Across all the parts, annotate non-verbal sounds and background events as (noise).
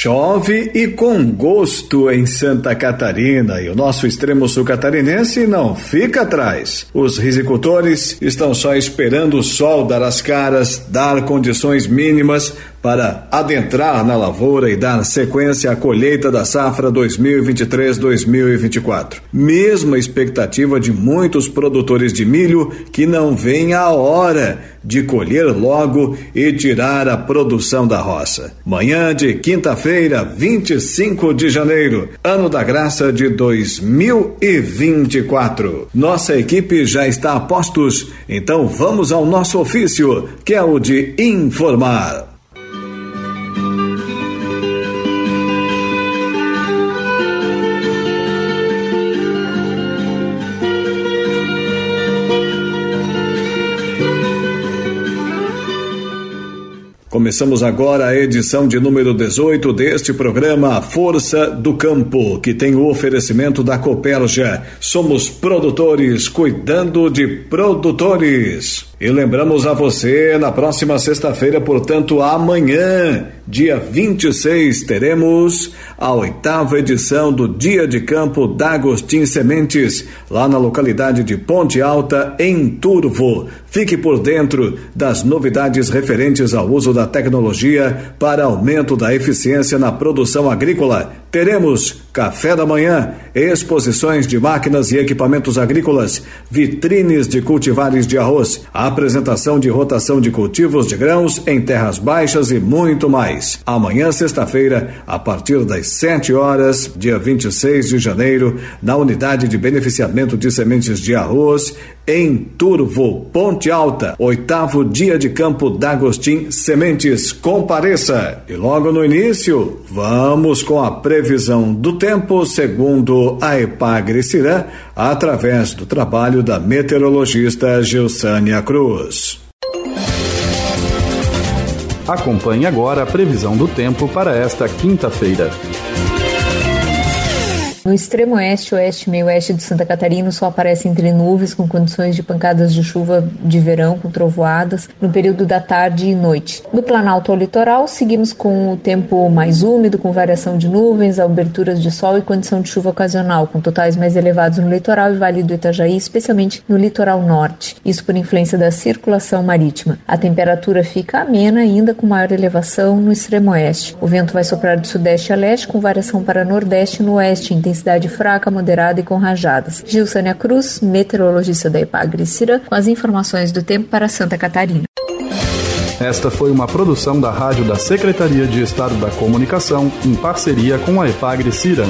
Chove e com gosto em Santa Catarina e o nosso extremo sul catarinense não fica atrás. Os risicultores estão só esperando o sol dar as caras, dar condições mínimas para adentrar na lavoura e dar sequência à colheita da safra 2023-2024. Mesma expectativa de muitos produtores de milho que não veem a hora de colher logo e tirar a produção da roça. Manhã de quinta-feira, 25 de janeiro, ano da graça de 2024. Nossa equipe já está a postos, então vamos ao nosso ofício, que é o de informar. Começamos agora a edição de número 18 deste programa Força do Campo, que tem o oferecimento da Copérgia. Somos produtores cuidando de produtores. E lembramos a você, na próxima sexta-feira, portanto, amanhã, dia 26, teremos a oitava edição do Dia de Campo da Agostim Sementes, lá na localidade de Ponte Alta, em Turvo. Fique por dentro das novidades referentes ao uso da tecnologia para aumento da eficiência na produção agrícola. Teremos café da manhã, exposições de máquinas e equipamentos agrícolas, vitrines de cultivares de arroz, apresentação de rotação de cultivos de grãos em terras baixas e muito mais. Amanhã, sexta-feira, a partir das 7 horas, dia 26 de janeiro, na unidade de beneficiamento de sementes de arroz, em Turvo, Ponte Alta, oitavo dia de campo D'Agostim Sementes. Compareça! E logo no início, vamos com a previsão do tempo, segundo a Epagre Cirã, através do trabalho da meteorologista Gilsânia Cruz. Acompanhe agora a previsão do tempo para esta quinta-feira. No extremo oeste, oeste e meio oeste de Santa Catarina, o sol aparece entre nuvens com condições de pancadas de chuva de verão com trovoadas no período da tarde e noite. No Planalto ao litoral, seguimos com o tempo mais úmido, com variação de nuvens, aberturas de sol e condição de chuva ocasional, com totais mais elevados no litoral e Vale do Itajaí, especialmente no litoral norte. Isso por influência da circulação marítima. A temperatura fica amena, ainda com maior elevação no extremo oeste. O vento vai soprar do sudeste a leste, com variação para nordeste e no oeste, intensidade intensidade fraca, moderada e com rajadas. Gilsânia Cruz, meteorologista da Epagre Cira, com as informações do tempo para Santa Catarina. Esta foi uma produção da Rádio da Secretaria de Estado da Comunicação, em parceria com a Epagre Cira.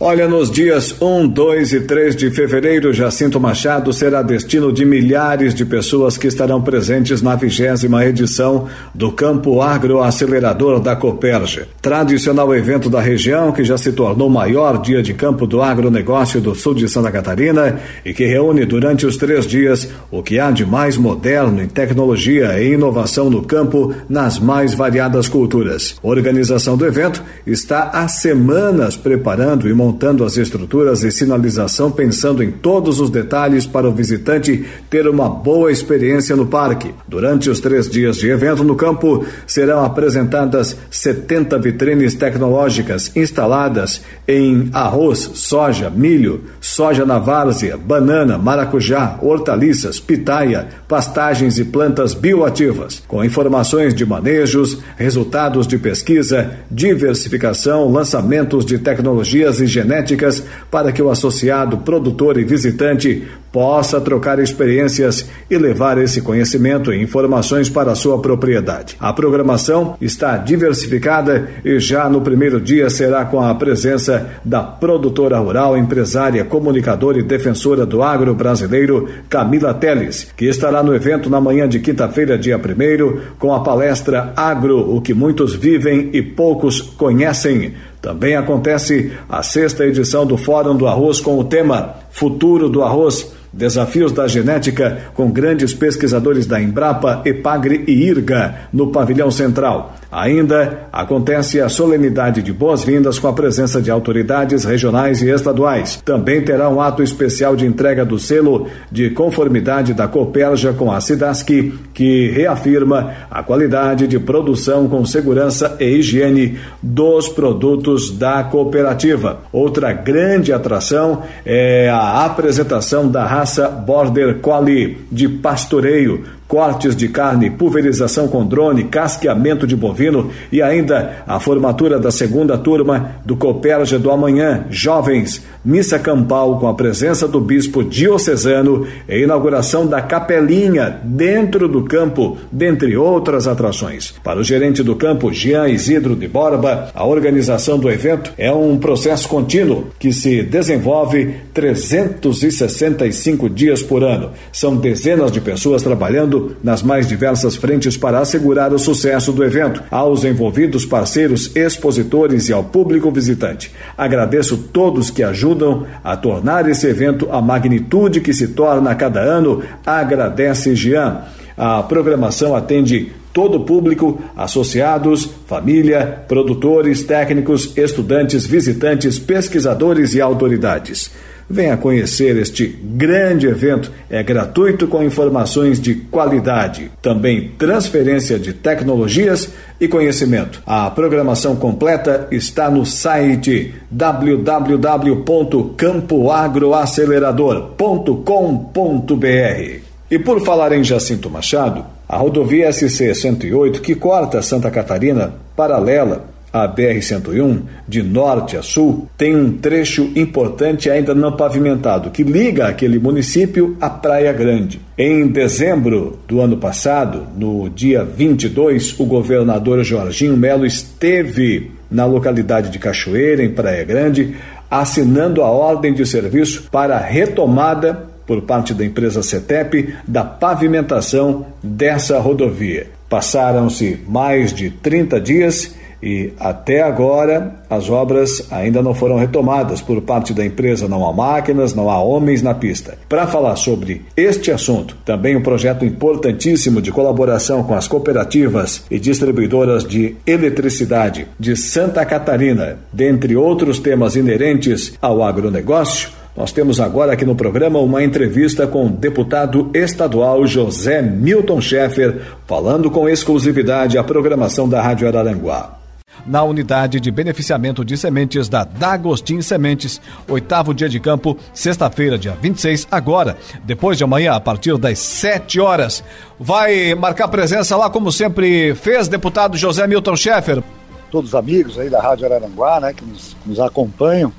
Olha, nos dias 1, 2 e 3 de fevereiro, Jacinto Machado será destino de milhares de pessoas que estarão presentes na vigésima edição do Campo Agroacelerador da Coperge. Tradicional evento da região que já se tornou o maior dia de campo do agronegócio do sul de Santa Catarina e que reúne durante os três dias o que há de mais moderno em tecnologia e inovação no campo nas mais variadas culturas. A organização do evento está há semanas preparando e montando montando as estruturas e sinalização pensando em todos os detalhes para o visitante ter uma boa experiência no parque. Durante os três dias de evento no campo, serão apresentadas 70 vitrines tecnológicas instaladas em arroz, soja, milho, soja na várzea, banana, maracujá, hortaliças, pitaia, pastagens e plantas bioativas, com informações de manejos, resultados de pesquisa, diversificação, lançamentos de tecnologias e genéticas para que o associado, produtor e visitante possa trocar experiências e levar esse conhecimento e informações para a sua propriedade. A programação está diversificada e já no primeiro dia será com a presença da produtora rural, empresária, comunicadora e defensora do agro brasileiro, Camila Teles, que estará no evento na manhã de quinta-feira, dia 1 com a palestra Agro, o que muitos vivem e poucos conhecem. Também acontece a sexta edição do Fórum do Arroz com o tema Futuro do Arroz Desafios da Genética com grandes pesquisadores da Embrapa, Epagre e IRGA no pavilhão central. Ainda acontece a solenidade de boas-vindas com a presença de autoridades regionais e estaduais. Também terá um ato especial de entrega do selo de conformidade da Copelja com a Cidasc, que reafirma a qualidade de produção com segurança e higiene dos produtos da cooperativa. Outra grande atração é a apresentação da raça Border Collie de pastoreio cortes de carne, pulverização com drone, casqueamento de bovino e ainda a formatura da segunda turma do Copérgia do Amanhã, Jovens, missa campal com a presença do bispo diocesano e inauguração da capelinha dentro do campo, dentre outras atrações. Para o gerente do campo, Jean Isidro de Borba, a organização do evento é um processo contínuo que se desenvolve 365 dias por ano. São dezenas de pessoas trabalhando nas mais diversas frentes para assegurar o sucesso do evento, aos envolvidos parceiros, expositores e ao público visitante. Agradeço todos que ajudam a tornar esse evento a magnitude que se torna a cada ano. Agradece Jean. A programação atende todo o público, associados, família, produtores, técnicos, estudantes, visitantes, pesquisadores e autoridades. Venha conhecer este grande evento. É gratuito com informações de qualidade. Também transferência de tecnologias e conhecimento. A programação completa está no site www.campoagroacelerador.com.br. E por falar em Jacinto Machado, a rodovia SC 108 que corta Santa Catarina paralela a BR-101, de norte a sul, tem um trecho importante ainda não pavimentado, que liga aquele município à Praia Grande. Em dezembro do ano passado, no dia 22, o governador Jorginho Melo esteve na localidade de Cachoeira, em Praia Grande, assinando a ordem de serviço para a retomada por parte da empresa CETEP da pavimentação dessa rodovia. Passaram-se mais de 30 dias e até agora as obras ainda não foram retomadas por parte da empresa. Não há máquinas, não há homens na pista. Para falar sobre este assunto, também um projeto importantíssimo de colaboração com as cooperativas e distribuidoras de eletricidade de Santa Catarina, dentre outros temas inerentes ao agronegócio. Nós temos agora aqui no programa uma entrevista com o deputado estadual José Milton Schaeffer, falando com exclusividade a programação da Rádio Araranguá na unidade de beneficiamento de sementes da Dagostin Sementes. Oitavo dia de campo, sexta-feira, dia 26, agora, depois de amanhã, a partir das 7 horas. Vai marcar presença lá, como sempre fez, deputado José Milton Schaeffer. Todos os amigos aí da Rádio Araranguá, né, que nos, nos acompanham.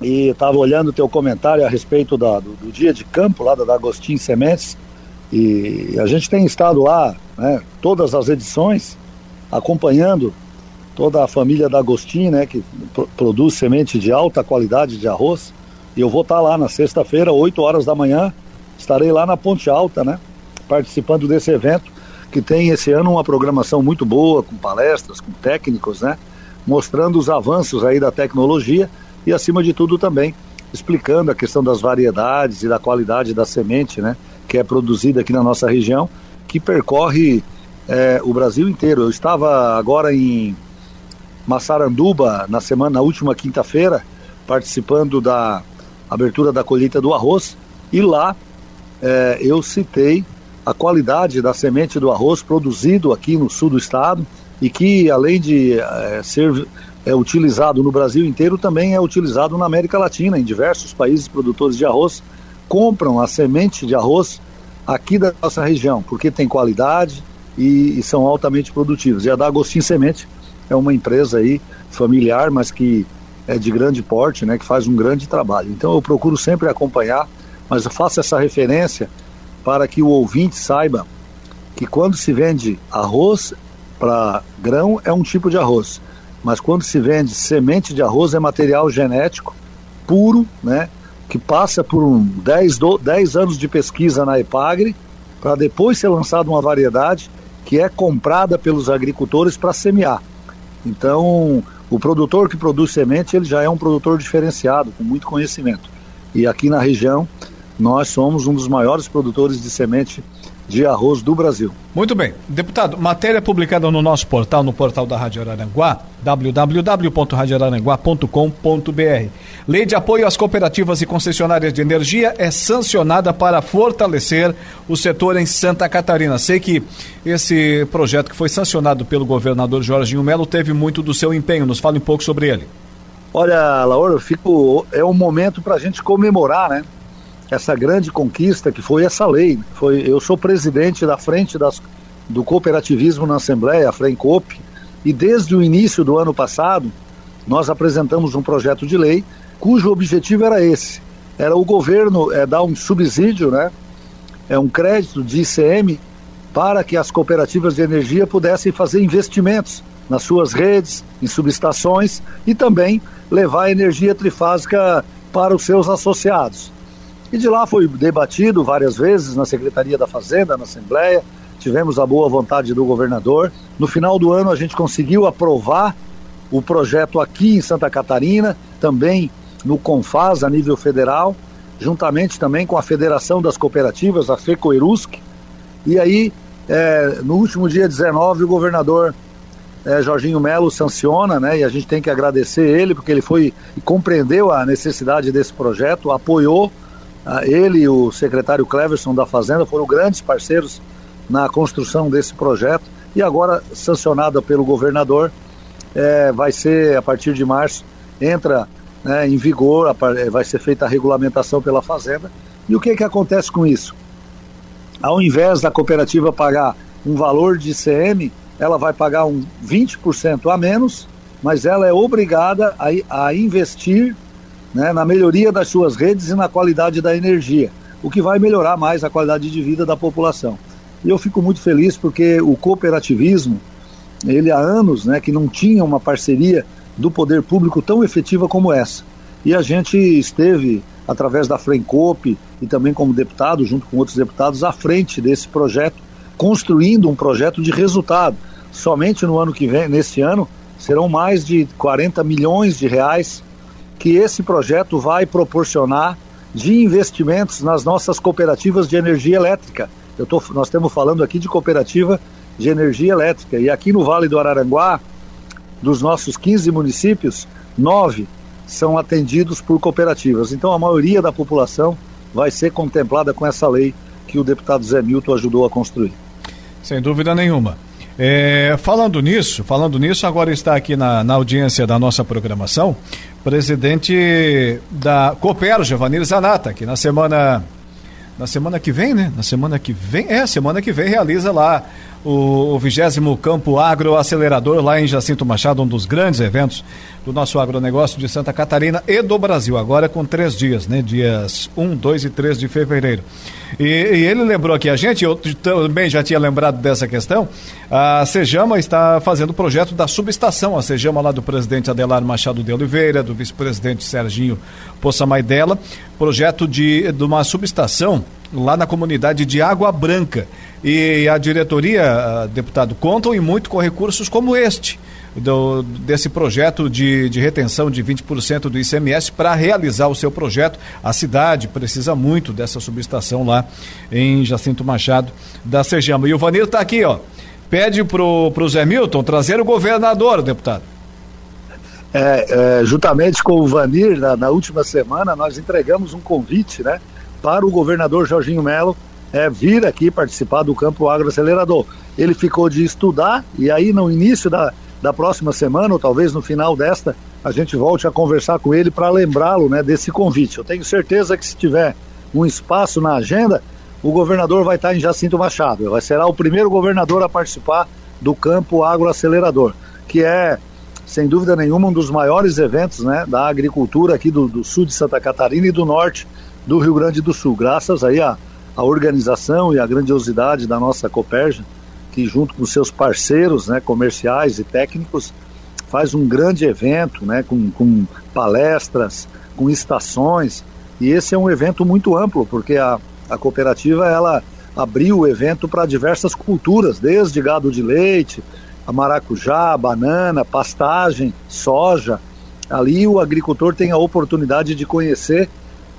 E estava olhando o teu comentário a respeito da, do, do, dia de campo lá da Dagostin Sementes. E a gente tem estado lá, né, todas as edições, acompanhando toda a família da Agostinho, né, que produz semente de alta qualidade de arroz. E eu vou estar lá na sexta-feira, 8 horas da manhã, estarei lá na Ponte Alta, né, participando desse evento, que tem esse ano uma programação muito boa, com palestras, com técnicos, né, mostrando os avanços aí da tecnologia e, acima de tudo, também explicando a questão das variedades e da qualidade da semente, né, que é produzida aqui na nossa região, que percorre é, o Brasil inteiro. Eu estava agora em Massaranduba na semana, na última quinta-feira, participando da abertura da colheita do arroz, e lá é, eu citei a qualidade da semente do arroz produzido aqui no sul do estado e que, além de é, ser é, utilizado no Brasil inteiro, também é utilizado na América Latina, em diversos países produtores de arroz, compram a semente de arroz aqui da nossa região, porque tem qualidade e, e são altamente produtivos. E a da Agostinho Semente é uma empresa aí familiar, mas que é de grande porte, né, que faz um grande trabalho. Então eu procuro sempre acompanhar mas eu faço essa referência para que o ouvinte saiba que quando se vende arroz para grão é um tipo de arroz, mas quando se vende semente de arroz é material genético puro, né, que passa por um 10, 10 anos de pesquisa na EPAGRE para depois ser lançada uma variedade que é comprada pelos agricultores para semear. Então, o produtor que produz semente, ele já é um produtor diferenciado, com muito conhecimento. E aqui na região, nós somos um dos maiores produtores de semente de arroz do Brasil. Muito bem. Deputado, matéria publicada no nosso portal, no portal da Rádio Araranguá, www.radioararanguá.com.br. Lei de apoio às cooperativas e concessionárias de energia é sancionada para fortalecer o setor em Santa Catarina. Sei que esse projeto que foi sancionado pelo governador Jorginho Melo teve muito do seu empenho. Nos fale um pouco sobre ele. Olha, Laura, fico, é um momento para a gente comemorar, né? Essa grande conquista que foi essa lei. Foi, eu sou presidente da frente das, do cooperativismo na Assembleia, a Frencop, e desde o início do ano passado nós apresentamos um projeto de lei cujo objetivo era esse: era o governo é, dar um subsídio, né, é um crédito de ICM para que as cooperativas de energia pudessem fazer investimentos nas suas redes, em subestações e também levar energia trifásica para os seus associados. E de lá foi debatido várias vezes na Secretaria da Fazenda, na Assembleia, tivemos a boa vontade do governador. No final do ano a gente conseguiu aprovar o projeto aqui em Santa Catarina, também no Confas a nível federal, juntamente também com a Federação das Cooperativas, a FECOERUSC. E aí, é, no último dia 19, o governador é, Jorginho Melo sanciona, né? E a gente tem que agradecer ele, porque ele foi e compreendeu a necessidade desse projeto, apoiou ele e o secretário Cleverson da Fazenda foram grandes parceiros na construção desse projeto e agora sancionada pelo governador é, vai ser a partir de março entra né, em vigor é, vai ser feita a regulamentação pela fazenda. E o que que acontece com isso? Ao invés da cooperativa pagar um valor de ICM ela vai pagar um 20% a menos mas ela é obrigada a, a investir né, na melhoria das suas redes e na qualidade da energia, o que vai melhorar mais a qualidade de vida da população. E eu fico muito feliz porque o cooperativismo, ele há anos, né, que não tinha uma parceria do poder público tão efetiva como essa. E a gente esteve, através da Frencop e também como deputado, junto com outros deputados, à frente desse projeto, construindo um projeto de resultado. Somente no ano que vem, neste ano, serão mais de 40 milhões de reais que esse projeto vai proporcionar de investimentos nas nossas cooperativas de energia elétrica. Eu tô, nós estamos falando aqui de cooperativa de energia elétrica. E aqui no Vale do Araranguá, dos nossos 15 municípios, nove são atendidos por cooperativas. Então a maioria da população vai ser contemplada com essa lei que o deputado Zé Milton ajudou a construir. Sem dúvida nenhuma. É, falando nisso, falando nisso, agora está aqui na, na audiência da nossa programação, presidente da Cooper, Giovanni Zanata, que na semana na semana que vem, né? Na semana que vem, é, semana que vem realiza lá o, vigésimo Campo Agro Acelerador lá em Jacinto Machado, um dos grandes eventos do nosso agronegócio de Santa Catarina e do Brasil, agora com três dias, né? Dias 1, 2 e 3 de fevereiro. E, e, ele lembrou aqui a gente, eu também já tinha lembrado dessa questão, a Sejama está fazendo o projeto da subestação, a Sejama lá do presidente Adelar Machado de Oliveira, do vice-presidente Serginho Poçamaidela, projeto de, de uma subestação lá na comunidade de Água Branca. E a diretoria, deputado, contam e muito com recursos como este. Do, desse projeto de, de retenção de 20% do ICMS para realizar o seu projeto. A cidade precisa muito dessa subestação lá em Jacinto Machado da Sejama. E o Vanir está aqui, ó. Pede pro, pro Zé Milton trazer o governador, deputado. É, é, juntamente com o Vanir, na, na última semana, nós entregamos um convite, né? para o governador Jorginho Melo é, vir aqui participar do Campo Agro Acelerador. Ele ficou de estudar e aí no início da, da próxima semana, ou talvez no final desta, a gente volte a conversar com ele para lembrá-lo né, desse convite. Eu tenho certeza que se tiver um espaço na agenda, o governador vai estar em Jacinto Machado. Vai será o primeiro governador a participar do Campo Agro Acelerador, que é, sem dúvida nenhuma, um dos maiores eventos né, da agricultura aqui do, do sul de Santa Catarina e do norte do Rio Grande do Sul, graças aí à, à organização e à grandiosidade da nossa Coperja, que junto com seus parceiros né, comerciais e técnicos faz um grande evento né, com, com palestras, com estações, e esse é um evento muito amplo, porque a, a cooperativa ela abriu o evento para diversas culturas, desde gado de leite, a maracujá, banana, pastagem, soja. Ali o agricultor tem a oportunidade de conhecer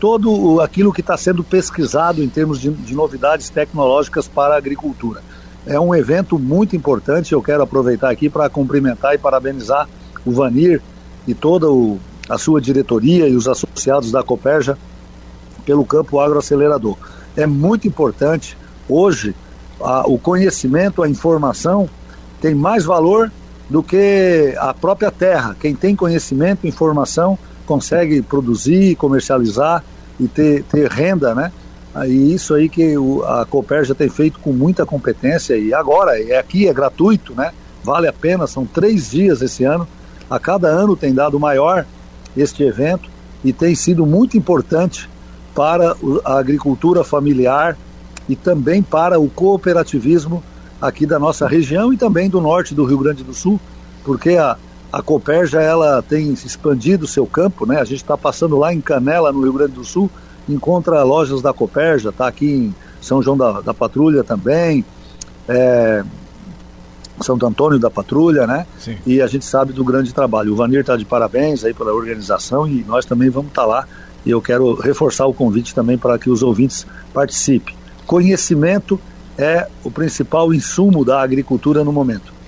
todo aquilo que está sendo pesquisado em termos de, de, novidades tecnológicas para a agricultura. É um evento muito importante, eu quero aproveitar aqui para cumprimentar e parabenizar o Vanir e toda o, a sua diretoria e os associados da Coperja pelo campo agroacelerador. É muito importante hoje a, o conhecimento, a informação tem mais valor do que a própria terra. Quem tem conhecimento, informação, consegue produzir, comercializar e ter, ter renda, né? E isso aí que o, a Cooper já tem feito com muita competência e agora é aqui é gratuito, né? Vale a pena, são três dias esse ano. A cada ano tem dado maior este evento e tem sido muito importante para a agricultura familiar e também para o cooperativismo aqui da nossa região e também do norte do Rio Grande do Sul, porque a, a Coperja ela tem expandido o seu campo, né? A gente está passando lá em Canela, no Rio Grande do Sul, encontra lojas da Coperja, está aqui em São João da, da Patrulha também, é, Santo Antônio da Patrulha, né? Sim. E a gente sabe do grande trabalho. O Vanir está de parabéns aí pela organização e nós também vamos estar tá lá. E eu quero reforçar o convite também para que os ouvintes participem. Conhecimento é o principal insumo da agricultura no momento.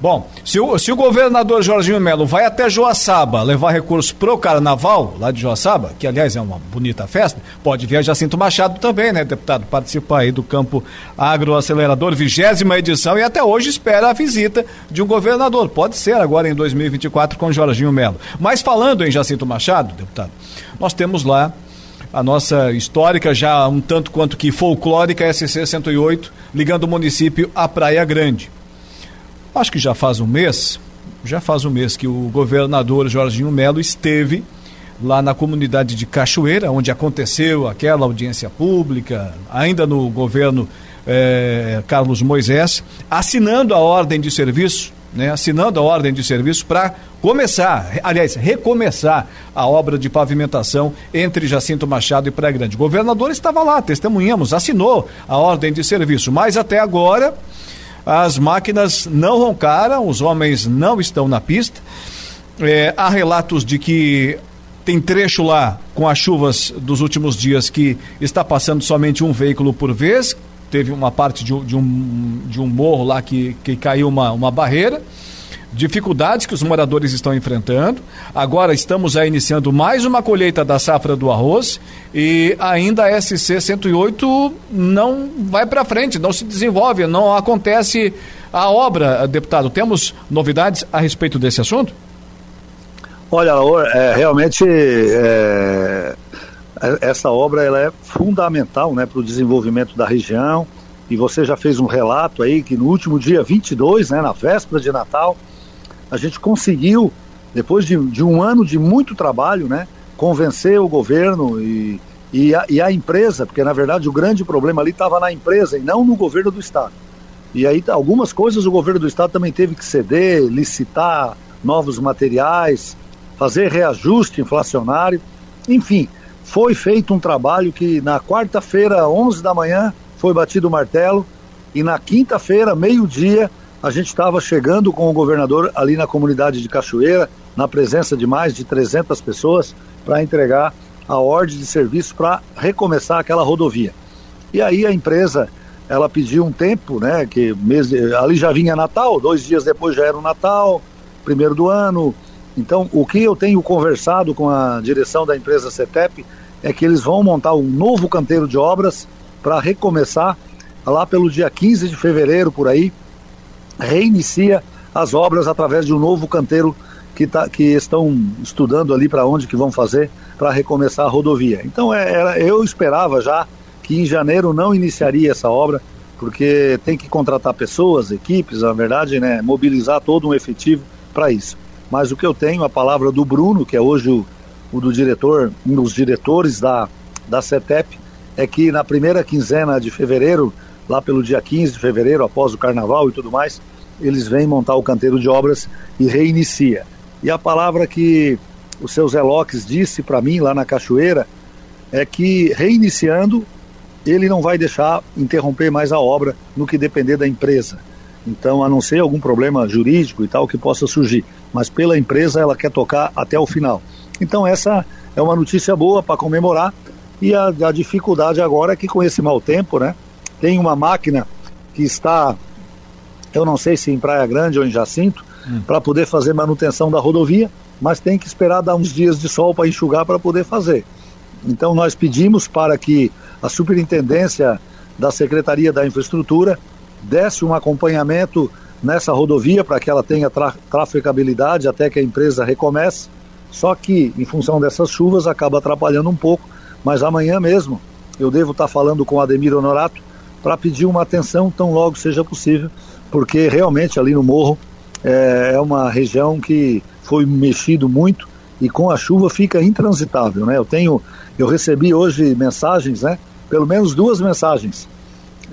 Bom, se o, se o governador Jorginho Melo vai até Joaçaba levar recursos pro carnaval, lá de Joaçaba, que aliás é uma bonita festa, pode vir a Jacinto Machado também, né, deputado, participar aí do campo agroacelerador, vigésima edição, e até hoje espera a visita de um governador. Pode ser agora em 2024 com Jorginho Melo. Mas falando em Jacinto Machado, deputado, nós temos lá a nossa histórica, já um tanto quanto que folclórica SC 108, ligando o município à Praia Grande. Acho que já faz um mês, já faz um mês que o governador Jorginho Melo esteve lá na comunidade de Cachoeira, onde aconteceu aquela audiência pública, ainda no governo eh, Carlos Moisés, assinando a ordem de serviço né, assinando a ordem de serviço para começar, aliás, recomeçar a obra de pavimentação entre Jacinto Machado e Praia Grande. O governador estava lá, testemunhamos, assinou a ordem de serviço, mas até agora as máquinas não roncaram, os homens não estão na pista. É, há relatos de que tem trecho lá com as chuvas dos últimos dias que está passando somente um veículo por vez, teve uma parte de, de, um, de um morro lá que, que caiu uma, uma barreira dificuldades que os moradores estão enfrentando. Agora estamos aí iniciando mais uma colheita da safra do arroz e ainda a SC 108 não vai para frente, não se desenvolve, não acontece a obra, deputado. Temos novidades a respeito desse assunto? Olha, é, realmente é, essa obra ela é fundamental né, para o desenvolvimento da região. E você já fez um relato aí que no último dia 22, né, na véspera de Natal, a gente conseguiu, depois de, de um ano de muito trabalho, né, convencer o governo e, e, a, e a empresa, porque na verdade o grande problema ali estava na empresa e não no governo do Estado. E aí algumas coisas o governo do Estado também teve que ceder, licitar novos materiais, fazer reajuste inflacionário, enfim, foi feito um trabalho que na quarta-feira, 11 da manhã, foi batido o martelo e na quinta-feira, meio-dia, a gente estava chegando com o governador ali na comunidade de Cachoeira, na presença de mais de 300 pessoas, para entregar a ordem de serviço para recomeçar aquela rodovia. E aí a empresa, ela pediu um tempo, né, que mês, ali já vinha Natal, dois dias depois já era o Natal, primeiro do ano, então, o que eu tenho conversado com a direção da empresa CETEP é que eles vão montar um novo canteiro de obras para recomeçar lá pelo dia 15 de fevereiro, por aí, reinicia as obras através de um novo canteiro que, tá, que estão estudando ali para onde que vão fazer para recomeçar a rodovia. Então, é, era, eu esperava já que em janeiro não iniciaria essa obra, porque tem que contratar pessoas, equipes, na verdade, né, mobilizar todo um efetivo para isso mas o que eu tenho, a palavra do Bruno, que é hoje o, o do diretor, um dos diretores da da CETEP é que na primeira quinzena de fevereiro, lá pelo dia 15 de fevereiro, após o carnaval e tudo mais, eles vêm montar o canteiro de obras e reinicia. E a palavra que o seu Zé Lopes disse para mim lá na Cachoeira é que reiniciando ele não vai deixar interromper mais a obra no que depender da empresa. Então, a não ser algum problema jurídico e tal que possa surgir, mas pela empresa ela quer tocar até o final. Então, essa é uma notícia boa para comemorar e a, a, dificuldade agora é que com esse mau tempo, né, tem uma máquina que está, eu não sei se em Praia Grande ou em Jacinto, hum. para poder fazer manutenção da rodovia, mas tem que esperar dar uns dias de sol para enxugar para poder fazer. Então, nós pedimos para que a superintendência da Secretaria da Infraestrutura desse um acompanhamento nessa rodovia para que ela tenha tra trafegabilidade até que a empresa recomece. Só que, em função dessas chuvas, acaba atrapalhando um pouco. Mas amanhã mesmo eu devo estar falando com o Ademir Honorato para pedir uma atenção tão logo seja possível, porque realmente ali no morro é, é uma região que foi mexido muito e com a chuva fica intransitável, né? Eu tenho, eu recebi hoje mensagens, né? Pelo menos duas mensagens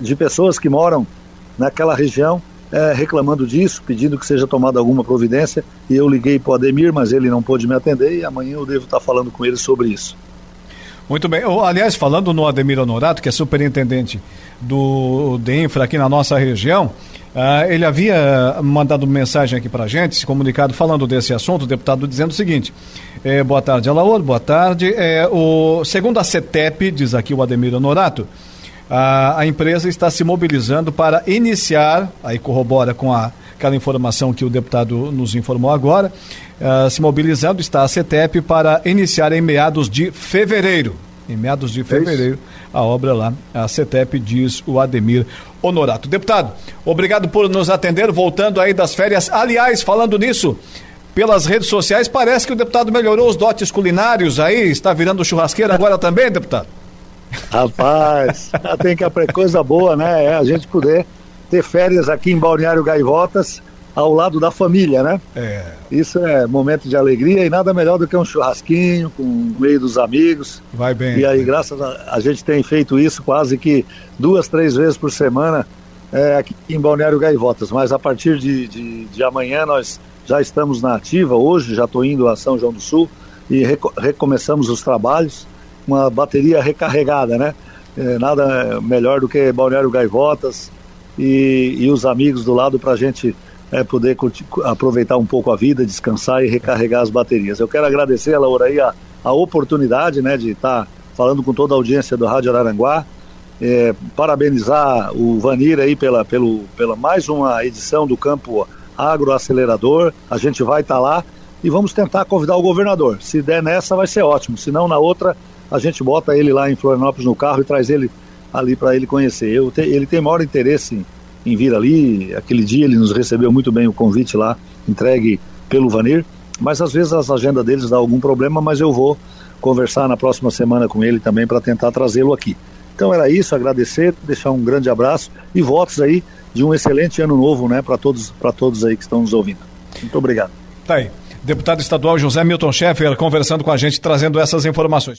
de pessoas que moram naquela região é, reclamando disso, pedindo que seja tomada alguma providência. E eu liguei para o Ademir, mas ele não pôde me atender e amanhã eu devo estar falando com ele sobre isso. Muito bem. Aliás, falando no Ademir Honorato, que é superintendente do DENFRA aqui na nossa região, uh, ele havia mandado mensagem aqui para a gente, se comunicado falando desse assunto, o deputado dizendo o seguinte: é, boa tarde, Alaor, boa tarde. É, o, segundo a CETEP, diz aqui o Ademir Honorato, a, a empresa está se mobilizando para iniciar, aí corrobora com a, aquela informação que o deputado nos informou agora, uh, se mobilizando está a CETEP para iniciar em meados de fevereiro. Em meados de fevereiro, a obra lá, a CETEP, diz o Ademir Honorato. Deputado, obrigado por nos atender, voltando aí das férias. Aliás, falando nisso, pelas redes sociais, parece que o deputado melhorou os dotes culinários aí, está virando churrasqueira (laughs) agora também, deputado? Rapaz, tem que aprender coisa boa, né? É a gente poder ter férias aqui em Balneário Gaivotas ao lado da família, né? É. Isso é momento de alegria e nada melhor do que um churrasquinho com o meio dos amigos. Vai bem. E aí, graças a, a gente tem feito isso quase que duas, três vezes por semana é, aqui em Balneário Gaivotas. Mas a partir de, de, de amanhã nós já estamos na ativa. Hoje já estou indo a São João do Sul e reco recomeçamos os trabalhos uma bateria recarregada, né? É, nada melhor do que Balneário Gaivotas e, e os amigos do lado para a gente é, poder aproveitar um pouco a vida, descansar e recarregar as baterias. Eu quero agradecer a Laura aí a, a oportunidade né, de estar tá falando com toda a audiência do Rádio Araranguá. É, parabenizar o Vanir aí pela, pelo, pela mais uma edição do Campo Agroacelerador. A gente vai estar tá lá e vamos tentar convidar o governador. Se der nessa, vai ser ótimo. Se não, na outra, a gente bota ele lá em Florianópolis no carro e traz ele ali para ele conhecer. Te, ele tem maior interesse em, em, vir ali. Aquele dia ele nos recebeu muito bem o convite lá, entregue pelo Vanir. Mas às vezes as agendas deles dá algum problema, mas eu vou conversar na próxima semana com ele também para tentar trazê-lo aqui. Então era isso, agradecer, deixar um grande abraço e votos aí de um excelente ano novo, né, para todos, para todos aí que estão nos ouvindo. Muito obrigado. Tá aí. Deputado estadual José Milton Schaeffer conversando com a gente, trazendo essas informações.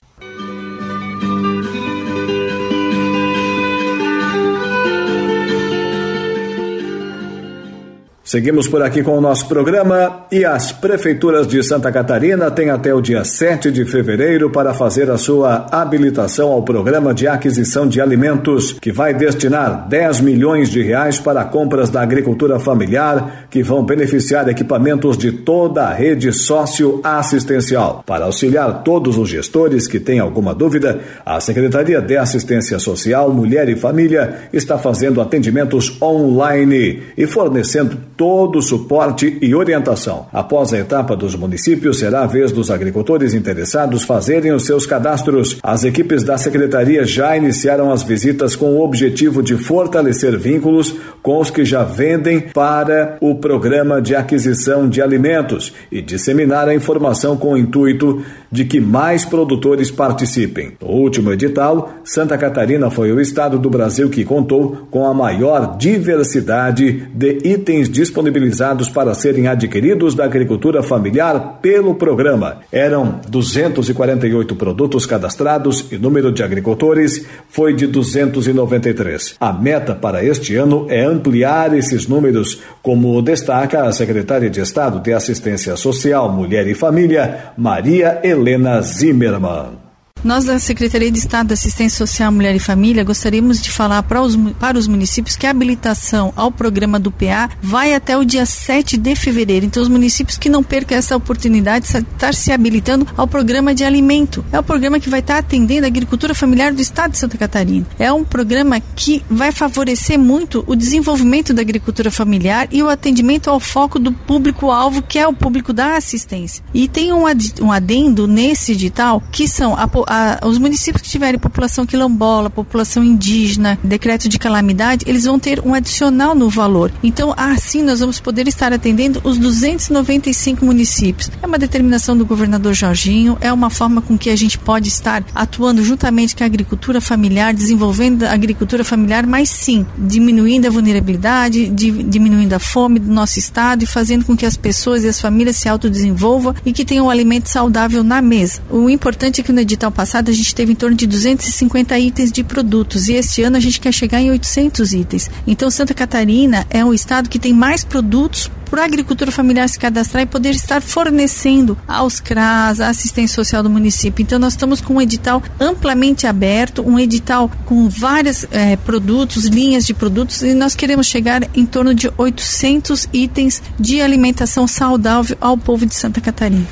Seguimos por aqui com o nosso programa e as prefeituras de Santa Catarina têm até o dia 7 de fevereiro para fazer a sua habilitação ao programa de aquisição de alimentos, que vai destinar 10 milhões de reais para compras da agricultura familiar, que vão beneficiar equipamentos de toda a rede socioassistencial. Para auxiliar todos os gestores que têm alguma dúvida, a Secretaria de Assistência Social, Mulher e Família está fazendo atendimentos online e fornecendo todo o suporte e orientação. Após a etapa dos municípios, será a vez dos agricultores interessados fazerem os seus cadastros. As equipes da secretaria já iniciaram as visitas com o objetivo de fortalecer vínculos com os que já vendem para o programa de aquisição de alimentos e disseminar a informação com o intuito de que mais produtores participem. No último edital, Santa Catarina foi o estado do Brasil que contou com a maior diversidade de itens disponibilizados para serem adquiridos da agricultura familiar pelo programa. Eram 248 produtos cadastrados e número de agricultores foi de 293. A meta para este ano é ampliar esses números, como destaca a secretária de Estado de Assistência Social, Mulher e Família, Maria Helena Zimmermann. Nós da Secretaria de Estado da Assistência Social, Mulher e Família gostaríamos de falar para os, para os municípios que a habilitação ao programa do PA vai até o dia 7 de fevereiro. Então, os municípios que não percam essa oportunidade de estar se habilitando ao programa de alimento. É o programa que vai estar atendendo a agricultura familiar do Estado de Santa Catarina. É um programa que vai favorecer muito o desenvolvimento da agricultura familiar e o atendimento ao foco do público-alvo, que é o público da assistência. E tem um, adendo nesse edital que são a a, os municípios que tiverem população quilombola, população indígena, decreto de calamidade, eles vão ter um adicional no valor. Então, assim, nós vamos poder estar atendendo os 295 municípios. É uma determinação do governador Jorginho, é uma forma com que a gente pode estar atuando juntamente com a agricultura familiar, desenvolvendo a agricultura familiar, mas sim, diminuindo a vulnerabilidade, diminuindo a fome do nosso estado e fazendo com que as pessoas e as famílias se autodesenvolvam e que tenham um alimento saudável na mesa. O importante é que no edital passado a gente teve em torno de 250 itens de produtos e este ano a gente quer chegar em 800 itens. Então Santa Catarina é um estado que tem mais produtos para a agricultura familiar se cadastrar e poder estar fornecendo aos CRAS, a assistência social do município. Então, nós estamos com um edital amplamente aberto, um edital com vários é, produtos, linhas de produtos, e nós queremos chegar em torno de 800 itens de alimentação saudável ao povo de Santa Catarina.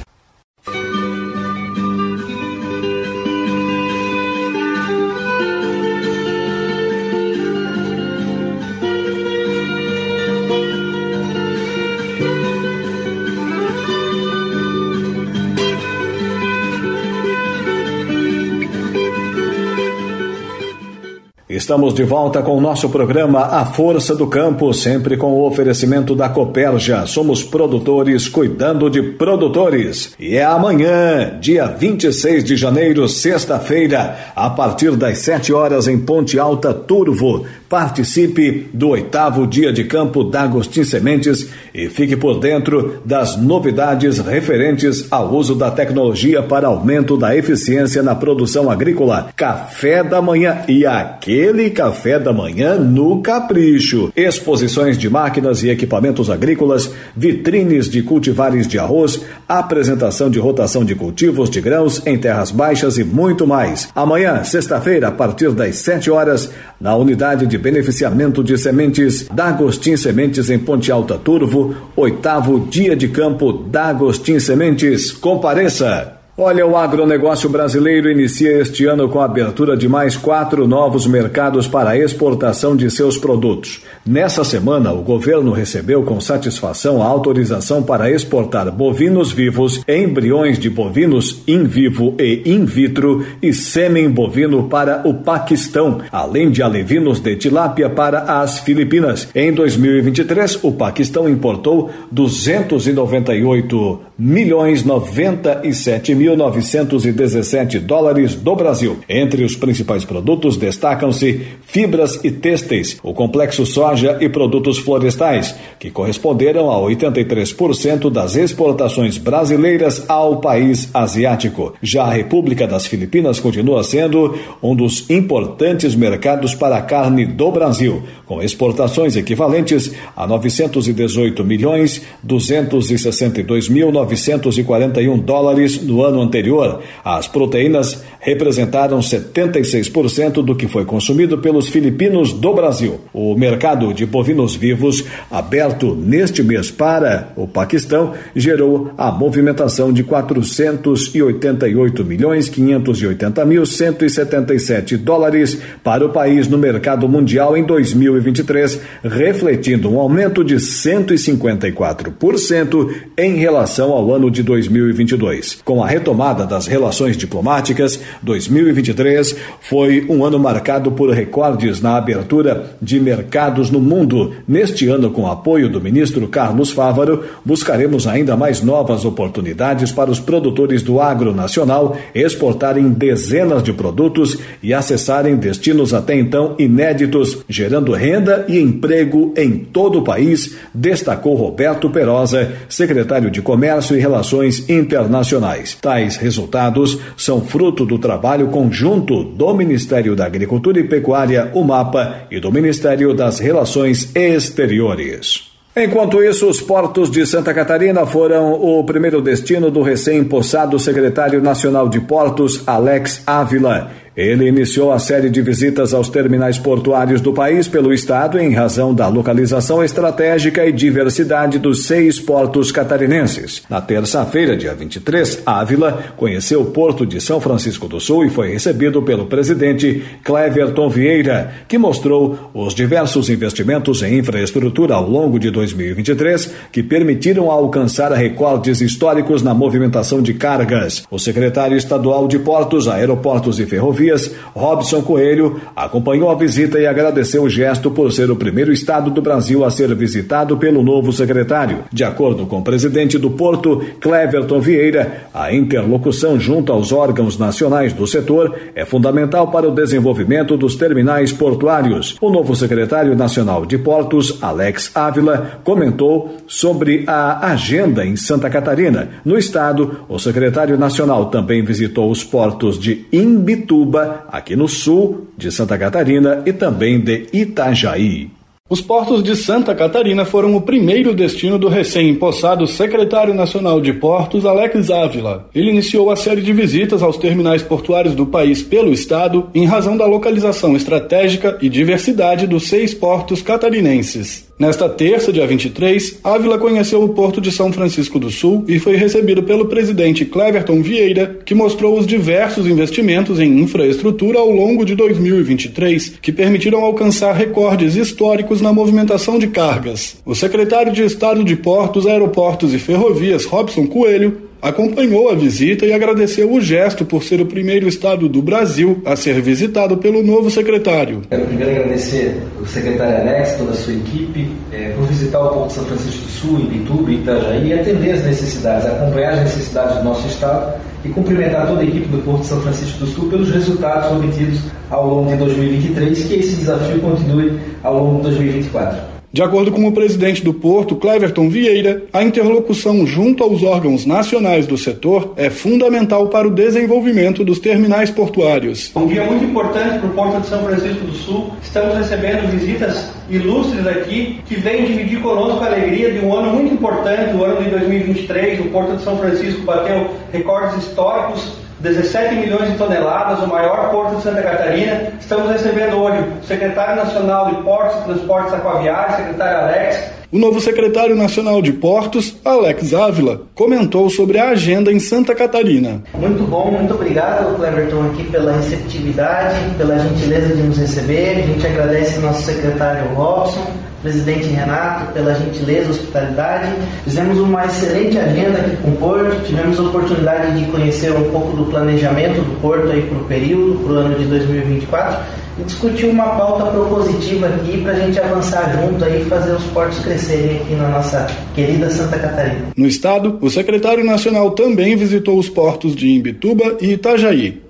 Estamos de volta com o nosso programa A Força do Campo, sempre com o oferecimento da Coperja. Somos produtores cuidando de produtores. E é amanhã, dia 26 de janeiro, sexta-feira, a partir das 7 horas em Ponte Alta Turvo. Participe do oitavo dia de campo da Agostim Sementes e fique por dentro das novidades referentes ao uso da tecnologia para aumento da eficiência na produção agrícola. Café da manhã e aquele café da manhã no capricho. Exposições de máquinas e equipamentos agrícolas, vitrines de cultivares de arroz, apresentação de rotação de cultivos de grãos em terras baixas e muito mais. Amanhã, sexta-feira, a partir das 7 horas, na unidade de beneficiamento de sementes da Agostim Sementes em Ponte Alta Turvo, oitavo dia de campo da Agostim Sementes. Compareça! Olha, o agronegócio brasileiro inicia este ano com a abertura de mais quatro novos mercados para a exportação de seus produtos. Nessa semana, o governo recebeu com satisfação a autorização para exportar bovinos vivos, embriões de bovinos in vivo e in vitro e sêmen bovino para o Paquistão, além de alevinos de tilápia para as Filipinas. Em 2023, o Paquistão importou 298 milhões 97 mil 1.917 dólares do Brasil. Entre os principais produtos destacam-se fibras e têxteis, o complexo soja e produtos florestais, que corresponderam a 83% das exportações brasileiras ao país asiático. Já a República das Filipinas continua sendo um dos importantes mercados para a carne do Brasil, com exportações equivalentes a 918 milhões 262 mil 941 dólares no ano ano anterior, as proteínas representaram 76% do que foi consumido pelos filipinos do Brasil. O mercado de bovinos vivos, aberto neste mês para o Paquistão, gerou a movimentação de 488 milhões 580 mil 177 dólares para o país no mercado mundial em 2023, refletindo um aumento de 154% em relação ao ano de 2022. Com a retomada das relações diplomáticas, 2023 foi um ano marcado por recordes na abertura de mercados no mundo. Neste ano, com apoio do ministro Carlos Fávaro, buscaremos ainda mais novas oportunidades para os produtores do agro nacional exportarem dezenas de produtos e acessarem destinos até então inéditos, gerando renda e emprego em todo o país, destacou Roberto Perosa, secretário de Comércio e Relações Internacionais. Tais resultados são fruto do trabalho conjunto do Ministério da Agricultura e Pecuária, o MAPA, e do Ministério das Relações Exteriores. Enquanto isso, os portos de Santa Catarina foram o primeiro destino do recém-possado secretário nacional de Portos, Alex Ávila. Ele iniciou a série de visitas aos terminais portuários do país pelo estado em razão da localização estratégica e diversidade dos seis portos catarinenses. Na terça-feira, dia 23, Ávila conheceu o porto de São Francisco do Sul e foi recebido pelo presidente Cleverton Vieira, que mostrou os diversos investimentos em infraestrutura ao longo de 2023 que permitiram alcançar recordes históricos na movimentação de cargas. O secretário estadual de Portos, Aeroportos e Ferrovias Robson Coelho, acompanhou a visita e agradeceu o gesto por ser o primeiro estado do Brasil a ser visitado pelo novo secretário. De acordo com o presidente do Porto, Cleverton Vieira, a interlocução junto aos órgãos nacionais do setor é fundamental para o desenvolvimento dos terminais portuários. O novo secretário nacional de Portos, Alex Ávila, comentou sobre a agenda em Santa Catarina. No estado, o secretário nacional também visitou os portos de Imbituba aqui no sul de Santa Catarina e também de Itajaí. Os portos de Santa Catarina foram o primeiro destino do recém-impossado secretário nacional de portos, Alex Ávila. Ele iniciou a série de visitas aos terminais portuários do país pelo estado em razão da localização estratégica e diversidade dos seis portos catarinenses. Nesta terça, dia 23, Ávila conheceu o porto de São Francisco do Sul e foi recebido pelo presidente Cleverton Vieira, que mostrou os diversos investimentos em infraestrutura ao longo de 2023, que permitiram alcançar recordes históricos na movimentação de cargas. O secretário de Estado de Portos, Aeroportos e Ferrovias, Robson Coelho, acompanhou a visita e agradeceu o gesto por ser o primeiro estado do Brasil a ser visitado pelo novo secretário. Quero primeiro agradecer o secretário Alex, toda a sua equipe, é, por visitar o Porto de São Francisco do Sul, Ibituba e Itajaí e atender as necessidades, acompanhar as necessidades do nosso estado e cumprimentar toda a equipe do Porto de São Francisco do Sul pelos resultados obtidos ao longo de 2023 que esse desafio continue ao longo de 2024. De acordo com o presidente do Porto, Cleverton Vieira, a interlocução junto aos órgãos nacionais do setor é fundamental para o desenvolvimento dos terminais portuários. Um dia muito importante para o Porto de São Francisco do Sul. Estamos recebendo visitas ilustres aqui que vêm dividir conosco a alegria de um ano muito importante, o ano de 2023. O Porto de São Francisco bateu recordes históricos 17 milhões de toneladas, o maior porto de Santa Catarina. Estamos recebendo hoje o secretário nacional de Portos e Transportes Aquaviários, secretário Alex. O novo secretário nacional de Portos, Alex Ávila, comentou sobre a agenda em Santa Catarina. Muito bom, muito obrigado, Cleverton, aqui pela receptividade, pela gentileza de nos receber. A gente agradece nosso secretário Robson presidente Renato, pela gentileza, hospitalidade. Fizemos uma excelente agenda aqui com o Porto, tivemos a oportunidade de conhecer um pouco do planejamento do Porto aí para o período, para o ano de 2024 e discutir uma pauta propositiva aqui para a gente avançar junto aí e fazer os portos crescerem aqui na nossa querida Santa Catarina. No estado, o secretário nacional também visitou os portos de Imbituba e Itajaí.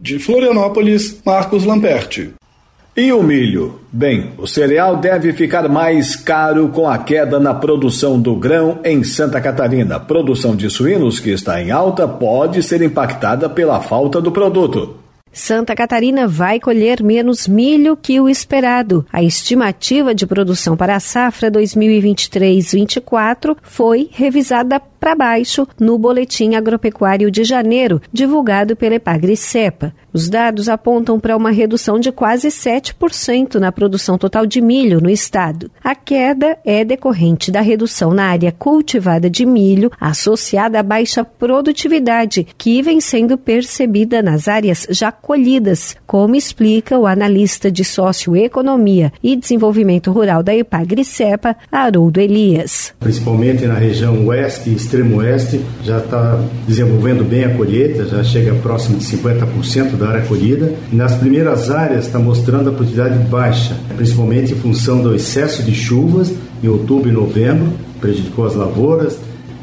De Florianópolis, Marcos Lamperti. E o milho? Bem, o cereal deve ficar mais caro com a queda na produção do grão em Santa Catarina. Produção de suínos, que está em alta, pode ser impactada pela falta do produto. Santa Catarina vai colher menos milho que o esperado. A estimativa de produção para a safra 2023-24 foi revisada para baixo no Boletim Agropecuário de janeiro, divulgado pela Epagri-Cepa. Os dados apontam para uma redução de quase 7% na produção total de milho no estado. A queda é decorrente da redução na área cultivada de milho, associada à baixa produtividade, que vem sendo percebida nas áreas já colhidas, como explica o analista de socioeconomia e desenvolvimento rural da Epagri-Cepa, Haroldo Elias. Principalmente na região oeste e extremo oeste já está desenvolvendo bem a colheita, já chega próximo de 50% da área colhida. E nas primeiras áreas está mostrando a produtividade baixa, principalmente em função do excesso de chuvas em outubro e novembro, prejudicou as lavouras,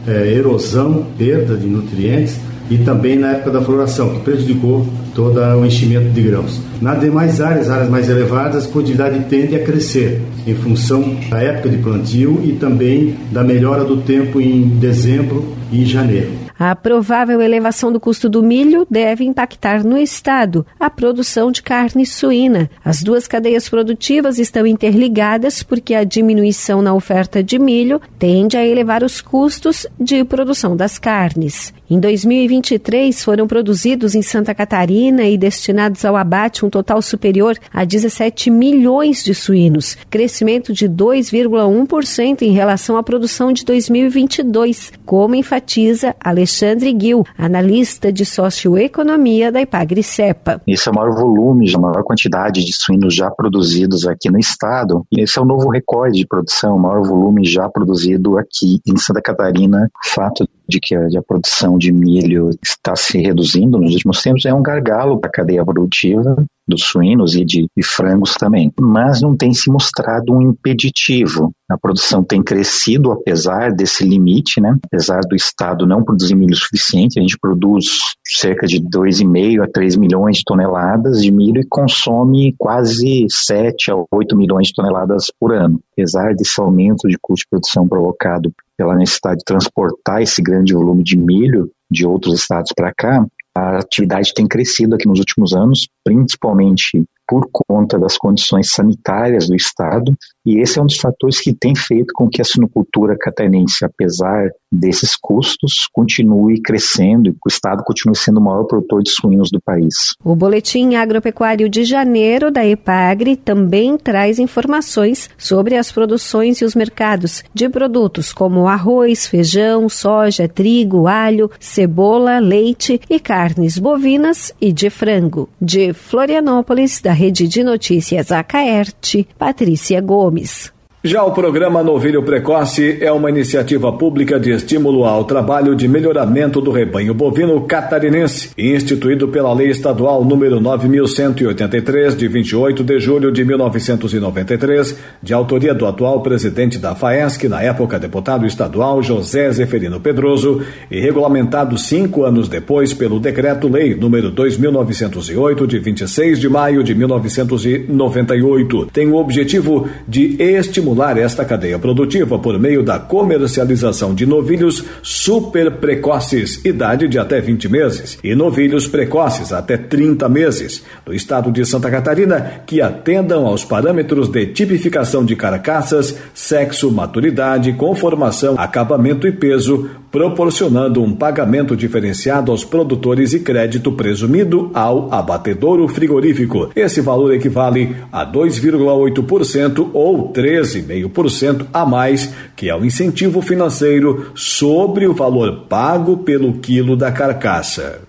é, erosão, perda de nutrientes e também na época da floração, que prejudicou todo o enchimento de grãos. Nas demais áreas, áreas mais elevadas, a produtividade tende a crescer em função da época de plantio e também da melhora do tempo em dezembro e janeiro. A provável elevação do custo do milho deve impactar no estado a produção de carne suína. As duas cadeias produtivas estão interligadas porque a diminuição na oferta de milho tende a elevar os custos de produção das carnes. Em 2023, foram produzidos em Santa Catarina e destinados ao abate um total superior a 17 milhões de suínos, crescimento de 2,1% em relação à produção de 2022, como enfatiza Alexandre Gil, analista de socioeconomia da Ipagri-Cepa. Esse é o maior volume, a maior quantidade de suínos já produzidos aqui no estado. Esse é o novo recorde de produção, o maior volume já produzido aqui em Santa Catarina. Fato de que a, de a, produção de milho está se reduzindo nos últimos tempos é um gargalo para a cadeia produtiva dos suínos e de, de frangos também. Mas não tem se mostrado um impeditivo. A produção tem crescido apesar desse limite, né? apesar do Estado não produzir milho suficiente, a gente produz cerca de 2,5 a 3 milhões de toneladas de milho e consome quase 7 a 8 milhões de toneladas por ano. Apesar desse aumento de custo de produção provocado pela necessidade de transportar esse grande volume de milho de outros estados para cá, a atividade tem crescido aqui nos últimos anos, principalmente por conta das condições sanitárias do estado, e esse é um dos fatores que tem feito com que a sinocultura catarinense, apesar desses custos, continue crescendo e o estado continue sendo o maior produtor de suínos do país. O boletim agropecuário de janeiro da EPAGRE também traz informações sobre as produções e os mercados de produtos como arroz, feijão, soja, trigo, alho, cebola, leite e carnes bovinas e de frango. De Florianópolis, da Rede de Notícias Acaerte, Patrícia Gomes. Gomes. Já o programa Novilho Precoce é uma iniciativa pública de estímulo ao trabalho de melhoramento do rebanho bovino catarinense, instituído pela Lei Estadual número 9183 de 28 de julho de 1993, de autoria do atual presidente da FAESC, na época deputado estadual José Zeferino Pedroso, e regulamentado cinco anos depois pelo Decreto-Lei número 2908 de 26 de maio de 1998. Tem o objetivo de estimular estimular esta cadeia produtiva por meio da comercialização de novilhos super precoces, idade de até 20 meses, e novilhos precoces até 30 meses, do estado de Santa Catarina, que atendam aos parâmetros de tipificação de carcaças, sexo, maturidade, conformação, acabamento e peso, proporcionando um pagamento diferenciado aos produtores e crédito presumido ao abatedouro frigorífico. Esse valor equivale a 2,8% ou 13,5% a mais que é o incentivo financeiro sobre o valor pago pelo quilo da carcaça.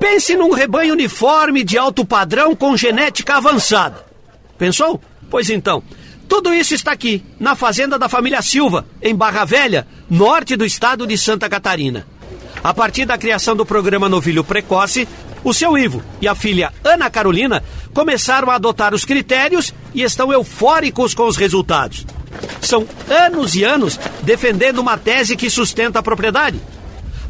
Pense num rebanho uniforme de alto padrão com genética avançada. Pensou? Pois então. Tudo isso está aqui, na fazenda da família Silva, em Barra Velha, norte do estado de Santa Catarina. A partir da criação do programa Novilho Precoce, o seu Ivo e a filha Ana Carolina começaram a adotar os critérios e estão eufóricos com os resultados. São anos e anos defendendo uma tese que sustenta a propriedade.